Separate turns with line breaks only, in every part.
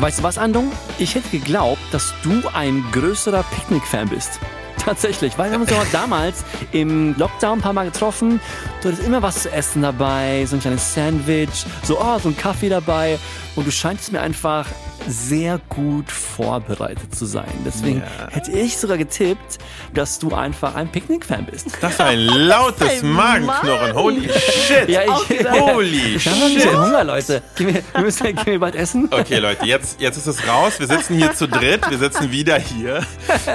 Weißt du was, Andung? Ich hätte geglaubt, dass du ein größerer Picknick-Fan bist. Tatsächlich, weil wir haben uns auch damals im Lockdown ein paar Mal getroffen. Du hattest immer was zu essen dabei, so ein kleines Sandwich, so, oh, so ein Kaffee dabei. Und du scheinst mir einfach sehr gut vorbereitet zu sein. Deswegen ja. hätte ich sogar getippt, dass du einfach ein Picknick-Fan bist.
Das ist ein lautes Magenknurren. Holy shit. Ja, ich,
Holy ich shit. Ich habe ein bisschen Hunger, Leute. Wir müssen gehen wir bald essen.
Okay, Leute, jetzt, jetzt ist es raus. Wir sitzen hier zu dritt. Wir sitzen wieder hier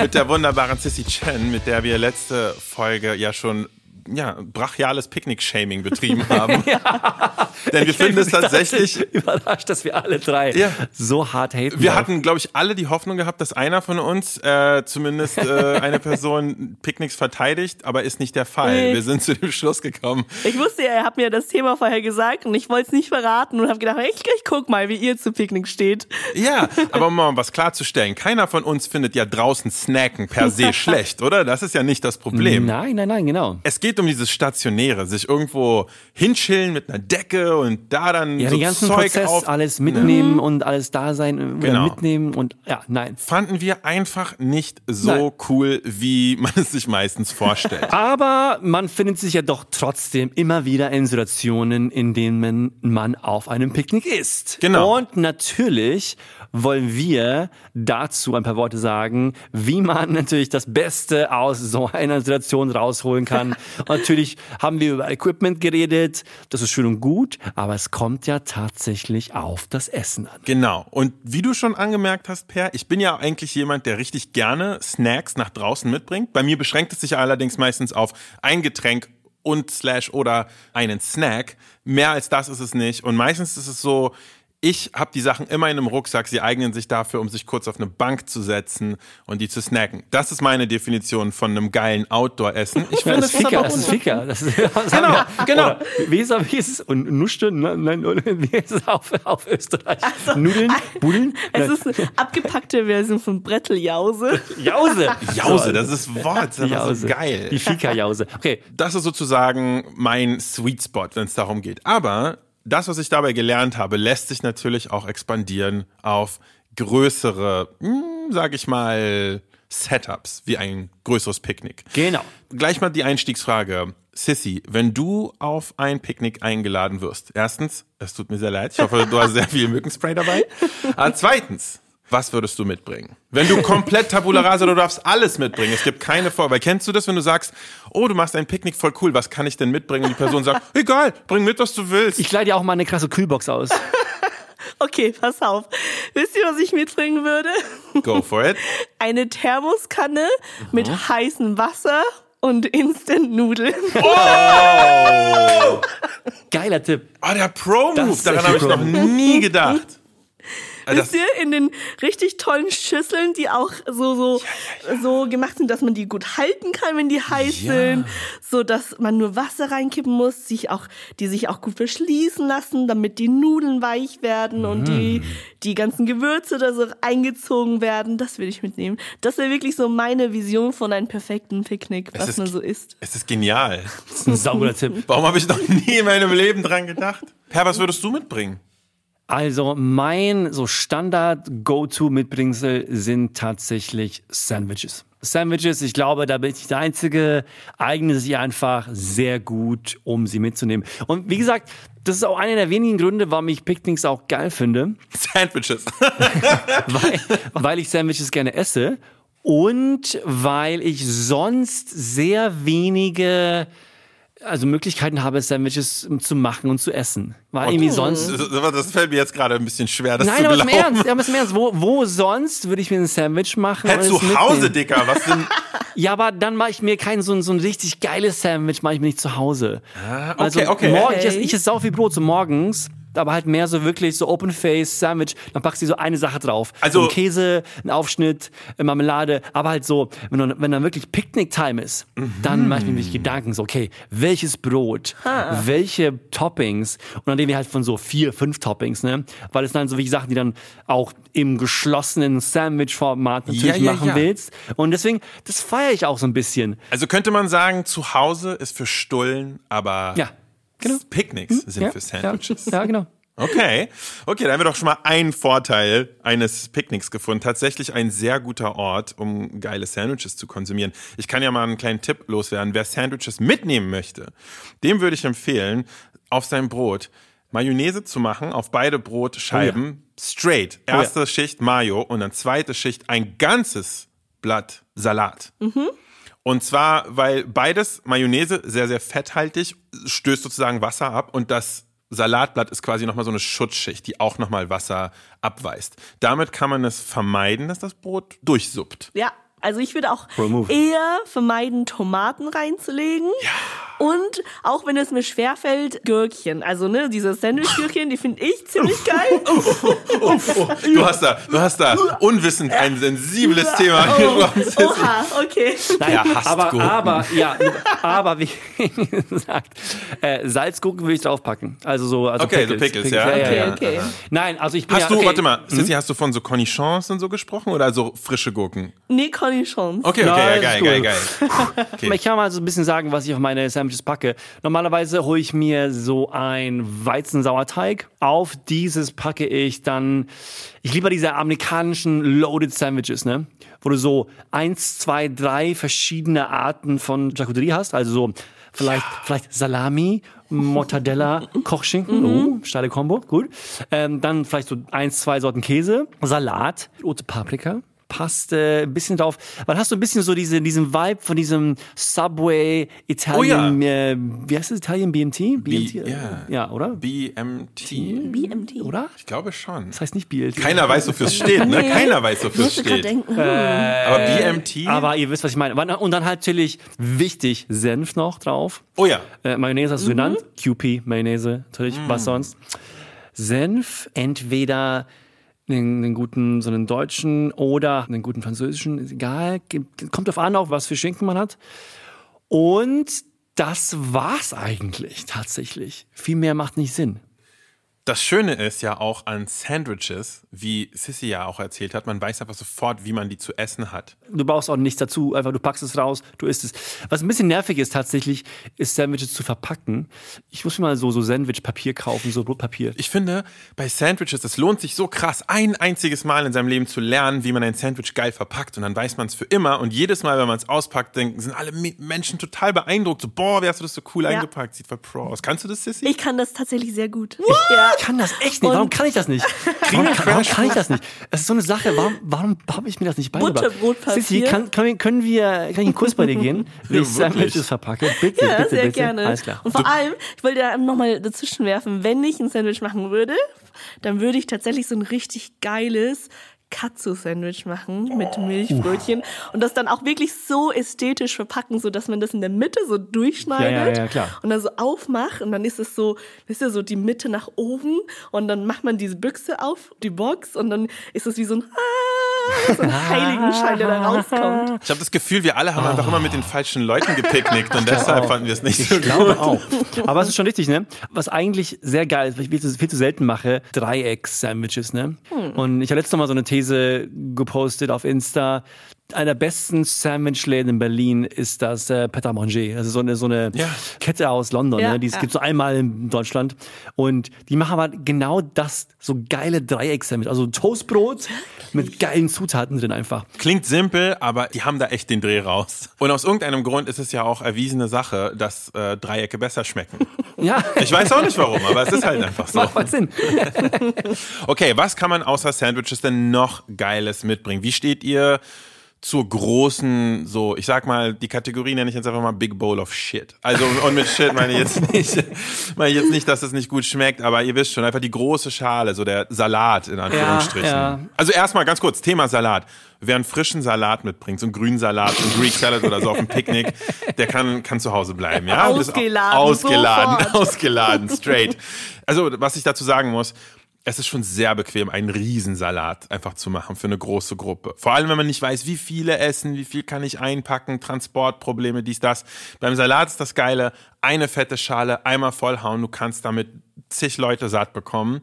mit der wunderbaren Sissy Chen, mit der wir letzte Folge ja schon ja, brachiales Picknick-Shaming betrieben haben. ja. Denn wir finden es tatsächlich
überrascht, dass wir alle drei ja. so hart haten.
Wir hatten, glaube ich, alle die Hoffnung gehabt, dass einer von uns äh, zumindest äh, eine Person Picknicks verteidigt, aber ist nicht der Fall. Nee. Wir sind zu dem Schluss gekommen.
Ich wusste ja, er hat mir das Thema vorher gesagt und ich wollte es nicht verraten und habe gedacht, ich, ich guck mal, wie ihr zu Picknick steht.
Ja, aber um mal was klarzustellen, keiner von uns findet ja draußen Snacken per se schlecht, oder? Das ist ja nicht das Problem.
Nein, nein, nein, genau.
Es geht um dieses Stationäre, sich irgendwo hinschillen mit einer Decke und da dann
ja,
so
den ganzen
Zeug
Prozess
auf
alles mitnehmen ja. und alles da sein genau. mitnehmen und ja, nein.
Fanden wir einfach nicht so nein. cool, wie man es sich meistens vorstellt.
Aber man findet sich ja doch trotzdem immer wieder in Situationen, in denen man auf einem Picknick ist.
Genau.
Und natürlich wollen wir dazu ein paar Worte sagen, wie man natürlich das Beste aus so einer Situation rausholen kann. Und natürlich haben wir über Equipment geredet, das ist schön und gut, aber es kommt ja tatsächlich auf das Essen an.
Genau. Und wie du schon angemerkt hast, Per, ich bin ja eigentlich jemand, der richtig gerne Snacks nach draußen mitbringt. Bei mir beschränkt es sich allerdings meistens auf ein Getränk und slash oder einen Snack. Mehr als das ist es nicht. Und meistens ist es so, ich habe die Sachen immer in einem Rucksack. Sie eignen sich dafür, um sich kurz auf eine Bank zu setzen und die zu snacken. Das ist meine Definition von einem geilen Outdoor-Essen.
Ich finde, das, das, Ficker, das ist Ficker. Das ist, genau, genau. Oder, wie ist, es? Und Nuschte? Nein, wie ist es auf, auf Österreich? Also, Nudeln? Budeln?
Es ist eine abgepackte Version von Bretteljause.
Jause.
Jause, das ist Wort. Das Jause. ist so geil.
Die Fika-Jause. Okay.
Das ist sozusagen mein Sweet Spot, wenn es darum geht. Aber das, was ich dabei gelernt habe, lässt sich natürlich auch expandieren auf größere, hm, sag ich mal, Setups, wie ein größeres Picknick.
Genau.
Gleich mal die Einstiegsfrage. Sissy, wenn du auf ein Picknick eingeladen wirst, erstens, es tut mir sehr leid, ich hoffe, du hast sehr viel Mückenspray dabei. Aber zweitens, was würdest du mitbringen? Wenn du komplett Tabula rasa, du darfst alles mitbringen. Es gibt keine Vor. Weil kennst du das, wenn du sagst, oh, du machst ein Picknick voll cool, was kann ich denn mitbringen? Und die Person sagt, egal, bring mit, was du willst.
Ich leite dir auch mal eine krasse Kühlbox aus.
Okay, pass auf. Wisst ihr, was ich mitbringen würde?
Go for it.
Eine Thermoskanne mhm. mit heißem Wasser und Instant-Nudeln.
Oh!
Geiler Tipp.
Oh, der Pro-Move. Daran habe ich noch nie gedacht.
Also Wisst ihr, in den richtig tollen Schüsseln, die auch so, so, ja, ja, ja. so gemacht sind, dass man die gut halten kann, wenn die heiß sind, so dass man nur Wasser reinkippen muss, sich auch, die sich auch gut verschließen lassen, damit die Nudeln weich werden mm. und die, mm. die ganzen Gewürze da so eingezogen werden. Das will ich mitnehmen. Das wäre wirklich so meine Vision von einem perfekten Picknick, was ist, man so isst.
Es ist genial.
Das ist ein sauberer Tipp.
Warum habe ich noch nie in meinem Leben dran gedacht? Per, was würdest du mitbringen?
Also mein so Standard-Go-To-Mitbringsel sind tatsächlich Sandwiches. Sandwiches, ich glaube, da bin ich der Einzige, eignen sich einfach sehr gut, um sie mitzunehmen. Und wie gesagt, das ist auch einer der wenigen Gründe, warum ich Picknicks auch geil finde.
Sandwiches.
weil, weil ich Sandwiches gerne esse und weil ich sonst sehr wenige also Möglichkeiten habe, Sandwiches zu machen und zu essen. Weil irgendwie sonst.
Das, fällt mir jetzt gerade ein bisschen schwer, das
Nein,
zu
aber
glauben.
im Ernst, aber im Ernst, wo, wo sonst würde ich mir ein Sandwich machen?
Hä,
und
zu
es
Hause,
mitnehmen?
Dicker, was denn?
Ja, aber dann mache ich mir kein so ein, so ein richtig geiles Sandwich, mache ich mir nicht zu Hause.
Ah, okay,
also
okay.
Morgen, ich
Okay.
esse, ich esse sau viel Brot so morgens, aber halt mehr so wirklich so Open Face Sandwich. Dann packst du so eine Sache drauf.
Also-
so ein Käse, ein Aufschnitt, äh, Marmelade, aber halt so, wenn, dann- wenn dann wirklich Picknick-Time ist,
Mhm.
dann mache ich mir wirklich Gedanken so, okay, welches Brot, welche Toppings und dann reden wir halt von so vier, fünf Toppings, ne? Weil es dann so wie Sachen, die dann auch im geschlossenen Sandwich-Format natürlich
Ja, ja,
machen
ja.
willst. Und deswegen, das feiere ich auch so ein bisschen.
Also könnte man sagen, zu Hause ist für Stullen, aber
Ja, genau.
Picknicks sind
ja,
für Sandwiches.
Ja, ja, genau.
Okay, okay, dann haben wir doch schon mal einen Vorteil eines Picknicks gefunden. Tatsächlich ein sehr guter Ort, um geile Sandwiches zu konsumieren. Ich kann ja mal einen kleinen Tipp loswerden. Wer Sandwiches mitnehmen möchte, dem würde ich empfehlen, auf sein Brot Mayonnaise zu machen, auf beide Brotscheiben, straight. Erste Schicht Mayo und dann zweite Schicht ein ganzes Blatt Salat. Und zwar, weil beides Mayonnaise sehr, sehr fetthaltig, stößt sozusagen Wasser ab und das Salatblatt ist quasi nochmal so eine Schutzschicht, die auch nochmal Wasser abweist. Damit kann man es vermeiden, dass das Brot durchsuppt.
Ja, also ich würde auch
Remove.
eher vermeiden, Tomaten reinzulegen. Und auch wenn es mir schwerfällt, Gürkchen. Also, ne, diese Sandwich-Gürkchen, die finde ich ziemlich geil.
Du hast da, du hast da unwissend ein sensibles Thema
Oh,
angesprochen.
oha, okay.
Ja, hasst
aber,
Gurken.
aber, ja, aber wie gesagt, äh, Salzgurken würde ich draufpacken. Also so, also
Okay, so Pickles, ja.
ja,
Okay,
ja.
okay.
Nein, also ich bin
Hast
ja,
du,
okay.
warte mal, Sissy, hast du von so Cornichons und so gesprochen oder so frische Gurken?
Nee, Cornichons.
Okay, okay,
Ja,
ja, geil, geil, geil. Okay.
Ich kann mal so ein bisschen sagen, was ich auf meine Sandwiches packe. Normalerweise hole ich mir so ein Weizensauerteig. Auf dieses packe ich dann, ich liebe diese amerikanischen Loaded Sandwiches, ne? Wo du so eins, zwei, drei verschiedene Arten von Charcuterie hast. Also so vielleicht, vielleicht Salami, Mortadella, Kochschinken. Oh, steile Kombo, gut. Ähm, dann vielleicht so eins, zwei Sorten Käse, Salat, rote Paprika passt äh, ein bisschen drauf. Man hast so ein bisschen so diese, diesen Vibe von diesem Subway Italien, äh, wie heißt das Italien? BMT? BMT?
ja.
ja, oder?
BMT.
BMT.
Oder?
Ich glaube schon.
Das heißt nicht BLT.
Keiner weiß, wofür es steht, ne?
Nee.
Keiner weiß, wofür es steht.
denken, hm.
Aber BMT?
Aber ihr wisst, was ich meine. Und dann halt natürlich wichtig, Senf noch drauf.
oh ja.
Äh, Mayonnaise hast du genannt. QP, Mayonnaise, natürlich. Was sonst? Senf, entweder einen, einen guten, so einen deutschen oder einen guten französischen, ist egal. Kommt drauf an, auch was für Schinken man hat. Und das war's eigentlich tatsächlich. Viel mehr macht nicht Sinn.
Das Schöne ist ja auch an Sandwiches, wie Sissy ja auch erzählt hat, man weiß einfach sofort, wie man die zu essen hat.
Du brauchst auch nichts dazu, einfach du packst es raus, du isst es. Was ein bisschen nervig ist tatsächlich, ist Sandwiches zu verpacken. Ich muss mir mal so, so Sandwich-Papier kaufen, so Brotpapier.
Ich finde, bei Sandwiches, es lohnt sich so krass, ein einziges Mal in seinem Leben zu lernen, wie man ein Sandwich geil verpackt. Und dann weiß man es für immer. Und jedes Mal, wenn man es auspackt, denken, sind alle Me- Menschen total beeindruckt. So, boah, wie hast du das so cool eingepackt? Sieht voll pro aus. Kannst du das, Sissy?
Ich kann das tatsächlich sehr gut. Ja.
Ich kann das echt nicht. Warum kann ich das nicht? Warum, kann- warum kann ich das nicht? Das ist so eine Sache. Warum, warum habe ich mir das nicht beigebracht? Sissi, kann, können, wir, können wir, kann ich einen Kurs bei dir gehen, wie
Ja,
ich Sandwiches verpacke? Bitte,
Ja,
bitte,
sehr
bitte.
gerne.
Alles klar.
Und vor allem, ich wollte da nochmal dazwischen werfen, wenn ich ein Sandwich machen würde, dann würde ich tatsächlich so ein richtig geiles Katsu-Sandwich machen mit Milchbrötchen und das dann auch wirklich so ästhetisch verpacken, so dass man das in der Mitte so durchschneidet
Ja, ja, ja,
und dann so aufmacht und dann ist es so, wisst ihr, so die Mitte nach oben und dann macht man diese Büchse auf, die Box und dann ist es wie so ein, so ein Heiligenschein, der da rauskommt.
Ich habe das Gefühl, wir alle haben einfach immer mit den falschen Leuten gepicknickt und deshalb fanden wir es nicht so
Ich glaube
gut.
auch. Aber es ist schon richtig, ne? Was eigentlich sehr geil ist, was ich viel zu, viel zu selten mache, Dreiecks-Sandwiches, ne? Und ich habe letztes Mal so eine These gepostet auf Insta. Einer der besten Sandwich-Läden in Berlin ist das äh, Pret à Manger. Also so eine, so eine
Ja.
Kette aus London,
Ja,
ne? Die es
ja.
gibt so einmal in Deutschland. Und die machen aber genau das, so geile Dreiecks-Sandwich. Also Toastbrot mit geilen Zutaten drin einfach.
Klingt simpel, aber die haben da echt den Dreh raus. Und aus irgendeinem Grund ist es ja auch erwiesene Sache, dass äh, Dreiecke besser schmecken.
Ja,
Ich weiß auch nicht warum, aber es ist halt einfach so.
macht voll Sinn.
Okay, was kann man außer Sandwiches denn noch Geiles mitbringen? Wie steht ihr zur großen, so, ich sag mal, die Kategorie nenne ich jetzt einfach mal Big Bowl of Shit. Also, und mit Shit meine ich jetzt nicht, meine ich jetzt nicht, dass es nicht gut schmeckt, aber ihr wisst schon, einfach die große Schale, so der Salat in Anführungsstrichen.
Ja, ja.
Also erstmal ganz kurz, Thema Salat. Wer einen frischen Salat mitbringt, so einen grünen Salat, so einen Greek Salad oder so auf dem Picknick, der kann, kann zu Hause bleiben, ja?
Ausgeladen,
Ausgeladen,
sofort.
ausgeladen, straight. Also, was ich dazu sagen muss, es ist schon sehr bequem, einen Riesensalat einfach zu machen für eine große Gruppe. Vor allem, wenn man nicht weiß, wie viele essen, wie viel kann ich einpacken, Transportprobleme, dies, das. Beim Salat ist das Geile, eine fette Schale, einmal vollhauen, du kannst damit zig Leute satt bekommen.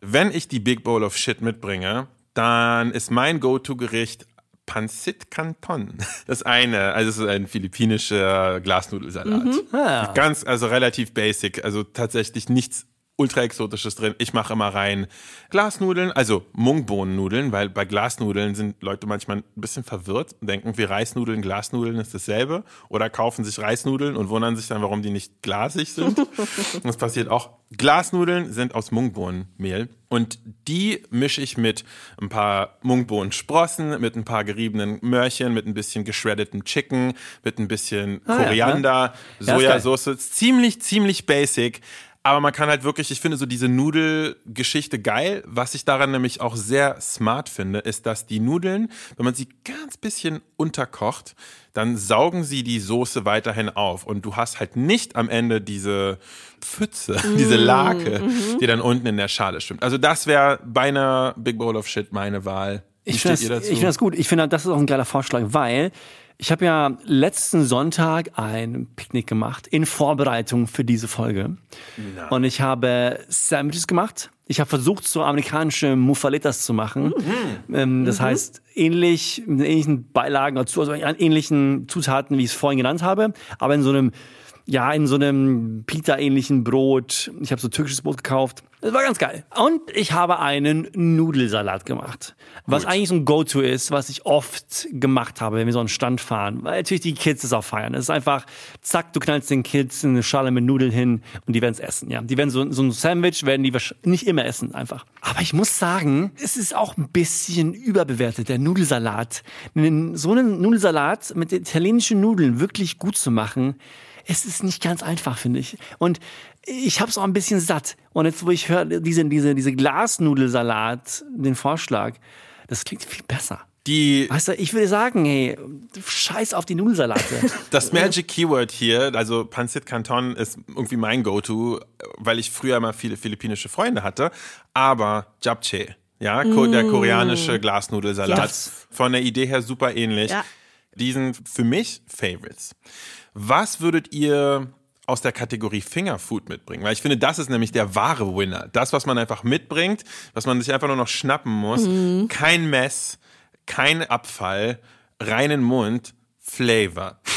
Wenn ich die Big Bowl of Shit mitbringe, dann ist mein Go-To-Gericht Pancit Canton. Das eine, also es ist ein philippinischer Glasnudelsalat.
Ah.
Ganz, also relativ basic, also tatsächlich nichts ultra exotisches drin. Ich mache immer rein Glasnudeln, also Mungbohnennudeln, weil bei Glasnudeln sind Leute manchmal ein bisschen verwirrt und denken, wie Reisnudeln, Glasnudeln ist dasselbe oder kaufen sich Reisnudeln und wundern sich dann, warum die nicht glasig sind. das passiert auch. Glasnudeln sind aus Mungbohnenmehl und die mische ich mit ein paar Mungbohnensprossen, mit ein paar geriebenen Möhrchen, mit ein bisschen geschreddetem Chicken, mit ein bisschen
Ah, ja,
Koriander,
Ja, ist
Sojasauce. Ist ziemlich, ziemlich basic. Aber man kann halt wirklich, ich finde so diese Nudelgeschichte geil. Was ich daran nämlich auch sehr smart finde, ist, dass die Nudeln, wenn man sie ganz bisschen unterkocht, dann saugen sie die Soße weiterhin auf. Und du hast halt nicht am Ende diese Pfütze, diese Lake, die dann unten in der Schale schwimmt. Also das wäre bei einer Big Bowl of Shit meine Wahl. Wie
Ich finde das, ich find das gut. Ich finde, das ist auch ein geiler Vorschlag, weil ich habe ja letzten Sonntag ein Picknick gemacht in Vorbereitung für diese Folge. Und ich habe Sandwiches gemacht. Ich habe versucht, so amerikanische Muffaletas zu machen. Ähm, das heißt, ähnlich, mit ähnlichen Beilagen, dazu, also ähnlichen Zutaten, wie ich es vorhin genannt habe, aber in so einem ja, in so einem Pita-ähnlichen Brot. Ich habe so türkisches Brot gekauft. Das war ganz geil. Und ich habe einen Nudelsalat gemacht. Was eigentlich so ein Go-To ist, was ich oft gemacht habe, wenn wir so einen Stand fahren. Weil natürlich die Kids das auch feiern. Es ist einfach, zack, du knallst den Kids eine Schale mit Nudeln hin und die werden es essen. Ja, die werden so, so ein Sandwich werden die nicht immer essen, einfach. Aber ich muss sagen, es ist auch ein bisschen überbewertet, der Nudelsalat. So einen Nudelsalat mit italienischen Nudeln wirklich gut zu machen, es ist nicht ganz einfach, finde ich. Und ich habe es auch ein bisschen satt. Und jetzt, wo ich höre, diese, diese, diese Glasnudelsalat, den Vorschlag, das klingt viel besser.
die,
Weißt du, ich würde sagen, hey, scheiß auf die Nudelsalate.
Das Magic Keyword hier, also Pancit Canton ist irgendwie mein Go-To, weil ich früher immer viele philippinische Freunde hatte, aber Japchae, ja, ko- der koreanische Glasnudelsalat,
Das-
von der Idee her super ähnlich.
Ja.
Die sind für mich Favorites. Was würdet ihr aus der Kategorie Fingerfood mitbringen? Weil ich finde, das ist nämlich der wahre Winner. Das, was man einfach mitbringt, was man sich einfach nur noch schnappen muss. Kein Mess, kein Abfall, reinen Mund, Flavor.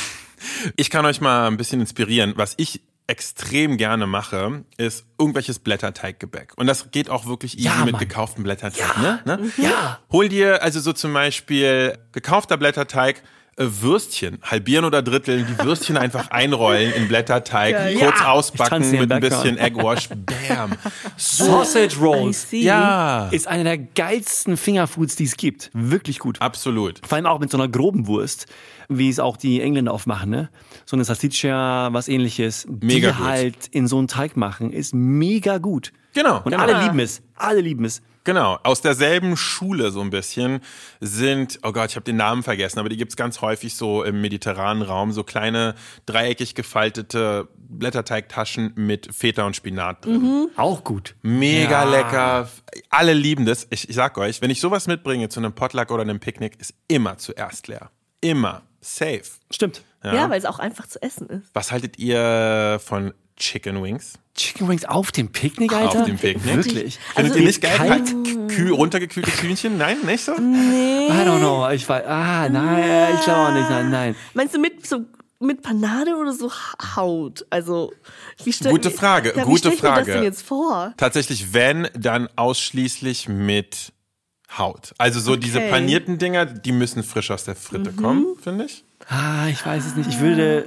Ich kann euch mal ein bisschen inspirieren. Was ich extrem gerne mache, ist irgendwelches Blätterteiggebäck. Und das geht auch wirklich easy
Ja,
mit
Mann.
gekauftem Blätterteig. Ne? Ne?
ja.
Hol dir also so zum Beispiel gekaufter Blätterteig, Würstchen, halbieren oder dritteln, die Würstchen einfach einrollen in Blätterteig,
Geil.
kurz
Ja.
ausbacken mit ein bisschen Eggwash, bam.
Sausage Rolls.
Ja,
ist einer der geilsten Fingerfoods, die es gibt. Wirklich gut.
absolut.
Vor allem auch mit so einer groben Wurst, wie es auch die Engländer aufmachen, ne? So eine Salsiccia, was ähnliches.
Mega
die
gut.
halt in so einen Teig machen, ist mega gut.
Genau,
Und
genau.
alle lieben es. Alle lieben es.
Genau, aus derselben Schule so ein bisschen sind, oh Gott, ich habe den Namen vergessen, aber die gibt's ganz häufig so im mediterranen Raum, so kleine dreieckig gefaltete Blätterteigtaschen mit Feta und Spinat drin.
Auch gut.
Mega
Ja.
lecker. Alle lieben das. Ich, ich sag euch, wenn ich sowas mitbringe zu einem Potluck oder einem Picknick, ist immer zuerst leer. Immer. Safe.
Stimmt.
Ja, weil es auch einfach zu essen ist.
Was haltet ihr von Chicken Wings?
Chicken Wings auf dem Picknick, Alter?
Auf dem Picknick?
Wirklich?
Findet
Also
ihr nicht geil?
Kalt?
Kühl, runtergekühlte Kühnchen? Nein, nicht so?
I don't know. Ich weiß. Ah, nein, ich glaube auch nicht. Nein, nein.
Meinst du mit so mit Panade oder so Haut? Also wie stell,
Gute Frage,
ja,
gute
ich mir das
Frage.
denn jetzt vor?
Tatsächlich, wenn, dann ausschließlich mit Haut. Also so diese
Okay.
panierten Dinger, die müssen frisch aus der Fritte
Mhm.
kommen, finde ich.
Ah, ich weiß es nicht. Ich würde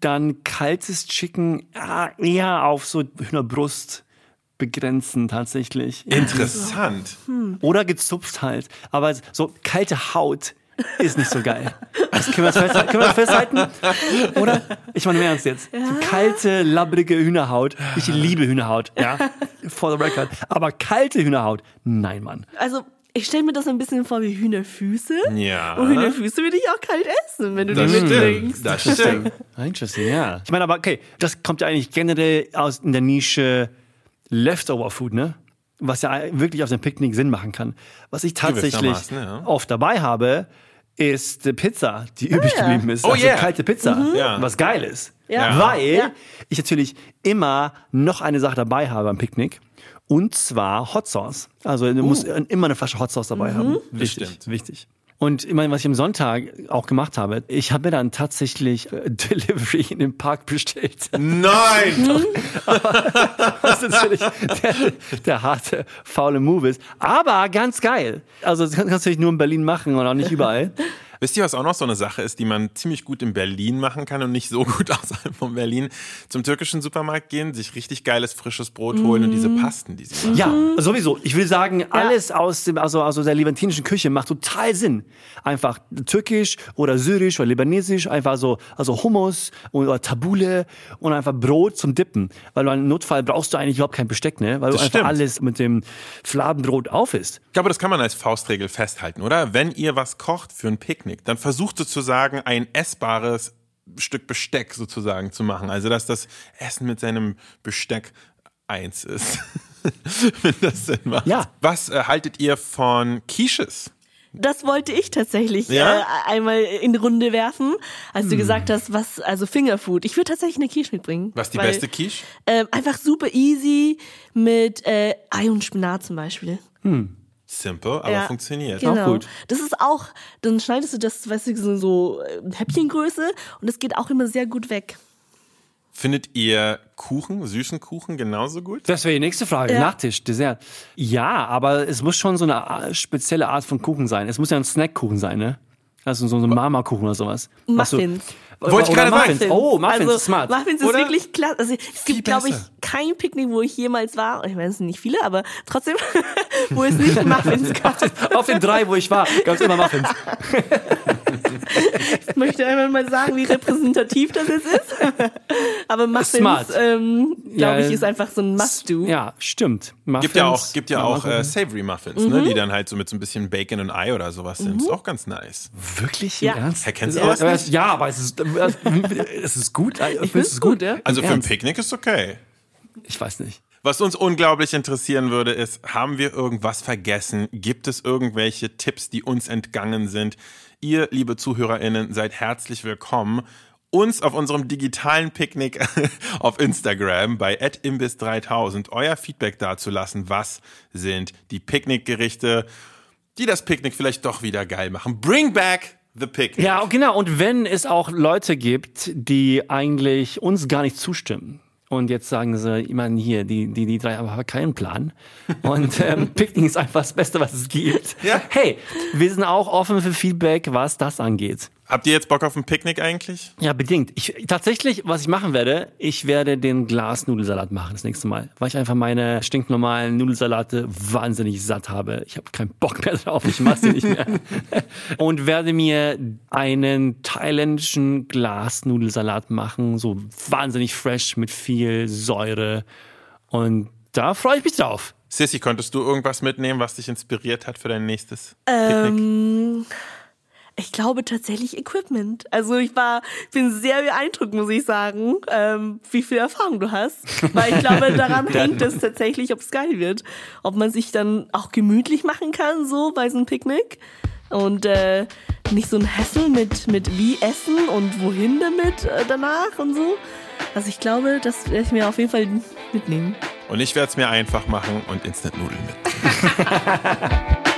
dann kaltes Chicken ah, eher auf so Hühnerbrust begrenzen, tatsächlich.
Interessant.
Oder gezupft halt. Aber so kalte Haut ist nicht so geil. Das können wir, festhalten, können wir das festhalten? Oder? Ich meine im Ernst jetzt. So kalte, labbrige Hühnerhaut. Ich liebe Hühnerhaut, ja. For the record. Aber kalte Hühnerhaut, nein, Mann.
Also, ich stelle mir das ein bisschen vor wie Hühnerfüße.
Ja.
Und Hühnerfüße würde ich auch kalt essen, wenn du
Das
die
stimmt.
mitbringst.
Das stimmt.
Interesting, ja. Ich meine, aber okay, das kommt ja eigentlich generell aus in der Nische Leftover Food, ne? Was ja wirklich auf dem Picknick Sinn machen kann. Was ich tatsächlich
ja.
oft dabei habe, ist äh, Pizza, die übrig
ja.
geblieben ist.
Oh
also
yeah.
kalte Pizza,
Ja.
was geil ist.
Ja.
Weil
Ja.
ich natürlich immer noch eine Sache dabei habe am Picknick. Und zwar Hot Sauce. Also du musst immer eine Flasche Hot Sauce dabei haben. Wichtig,
stimmt.
wichtig. Und ich meine, was ich am Sonntag auch gemacht habe, ich habe mir dann tatsächlich äh, Delivery in den Park bestellt.
Nein!
Was natürlich der, der harte, faule Move ist. Aber ganz geil. Also das kannst du natürlich nur in Berlin machen und auch nicht überall.
Wisst ihr, was auch noch so eine Sache ist, die man ziemlich gut in Berlin machen kann und nicht so gut außerhalb von Berlin? Zum türkischen Supermarkt gehen, sich richtig geiles frisches Brot holen und diese Pasten, die sie machen.
Ja, sowieso. Ich will sagen, alles aus dem, also, also der levantinischen Küche macht total Sinn. Einfach türkisch oder syrisch oder libanesisch, einfach so, also Hummus oder Tabule und einfach Brot zum Dippen. Weil du im Notfall brauchst du eigentlich überhaupt kein Besteck, ne? Weil
Das
du einfach
stimmt.
alles mit dem Fladenbrot auf isst.
Ich glaube, das kann man als Faustregel festhalten, oder? Wenn ihr was kocht für ein Picknick, dann versucht sozusagen ein essbares Stück Besteck sozusagen zu machen. Also, dass das Essen mit seinem Besteck eins ist. Wenn das Sinn macht.
Ja.
Was äh, haltet ihr von Quiches?
Das wollte ich tatsächlich
Ja?
äh, einmal in die Runde werfen, als
Hm.
du gesagt hast, was, also Fingerfood. Ich würde tatsächlich eine Quiche mitbringen.
Was die
weil,
beste Quiche?
Ähm, einfach super easy mit äh, Ei und Spinat zum Beispiel.
Simple, aber
Ja,
funktioniert.
Genau.
gut.
Das ist auch, dann schneidest du das, weißt du, so, so äh, Häppchengröße und es geht auch immer sehr gut weg.
Findet ihr Kuchen, süßen Kuchen genauso gut?
Das wäre die nächste Frage.
Ja.
Nachtisch, Dessert. Ja, aber es muss schon so eine a- spezielle Art von Kuchen sein. Es muss ja ein Snackkuchen sein, ne? Also so, ein Mama-Kuchen oder sowas. Was
Muffins.
Wollte ich gerade sagen.
Muffins. Oh, Muffins,
also,
smart.
Muffins ist
Oder?
wirklich klasse. Also, es gibt, glaube ich, kein Picknick, wo ich jemals war. Ich meine, es sind nicht viele, aber trotzdem, wo es nicht Muffins gab.
Auf den drei, wo ich war, gab es immer Muffins.
Ich möchte einmal mal sagen, wie repräsentativ das jetzt ist. Aber Muffins, ähm, glaube
Ja,
ich, ist einfach so ein Must-Do.
Ja, stimmt. Muffins,
Gibt ja auch, gibt ja auch äh. Savory Muffins,
Mhm.
ne, die dann halt so mit so ein bisschen Bacon und Ei oder sowas sind. Ist auch ganz nice.
Wirklich?
Ja.
Ernst?
Herr, kennst du das nicht?
Ja, aber es ist, es ist gut. Ich
find's
es
gut, ja.
Also für ein? Picknick ist okay.
Ich weiß nicht.
Was uns unglaublich interessieren würde, ist, haben wir irgendwas vergessen? Gibt es irgendwelche Tipps, die uns entgangen sind? Ihr, liebe ZuhörerInnen, seid herzlich willkommen, uns auf unserem digitalen Picknick auf Instagram bei imbiss3000 euer Feedback dazulassen. Was sind die Picknickgerichte, die das Picknick vielleicht doch wieder geil machen? Bring back the Picnic.
Ja, genau. Und wenn es auch Leute gibt, die eigentlich uns gar nicht zustimmen. Und jetzt sagen sie, ich meine, hier, die, die, die drei haben aber keinen Plan. Und ähm, Picknick ist einfach das Beste, was es gibt.
Ja.
Hey, wir sind auch offen für Feedback, was das angeht.
Habt ihr jetzt Bock auf ein Picknick eigentlich?
Ja, bedingt. Ich, tatsächlich, was ich machen werde, ich werde den Glasnudelsalat machen das nächste Mal, weil ich einfach meine stinknormalen Nudelsalate wahnsinnig satt habe. Ich habe keinen Bock mehr drauf, ich mache sie nicht mehr. Und werde mir einen thailändischen Glasnudelsalat machen, so wahnsinnig fresh mit viel Säure. Und da freue ich mich drauf.
Sissy, konntest du irgendwas mitnehmen, was dich inspiriert hat für dein nächstes
Ähm,
Picknick?
Ich glaube tatsächlich Equipment. Also ich war, bin sehr beeindruckt, muss ich sagen, ähm, wie viel Erfahrung du hast. Weil ich glaube, daran hängt es tatsächlich, ob es geil wird. Ob man sich dann auch gemütlich machen kann, so bei so einem Picknick. Und äh, nicht so ein Hassel mit, mit wie essen und wohin damit äh, danach und so. Also ich glaube, das werde ich mir auf jeden Fall mitnehmen.
Und ich werde es mir einfach machen und Instant-Nudeln mit.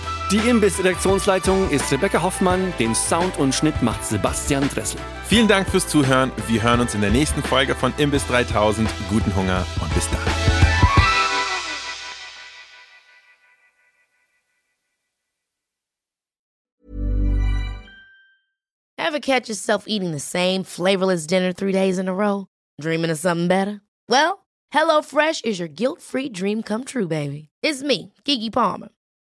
Die Imbiss-Redaktionsleitung ist Rebecca Hoffmann, den Sound und Schnitt macht Sebastian Dressel.
Vielen Dank fürs Zuhören. Wir hören uns in der nächsten Folge von Imbiss 3000. Guten Hunger und bis dann.
Ever catch yourself eating the same flavorless dinner three days in a row? Dreaming of something better? Well, HelloFresh is your guilt-free dream come true, baby. It's me, Kiki Palmer.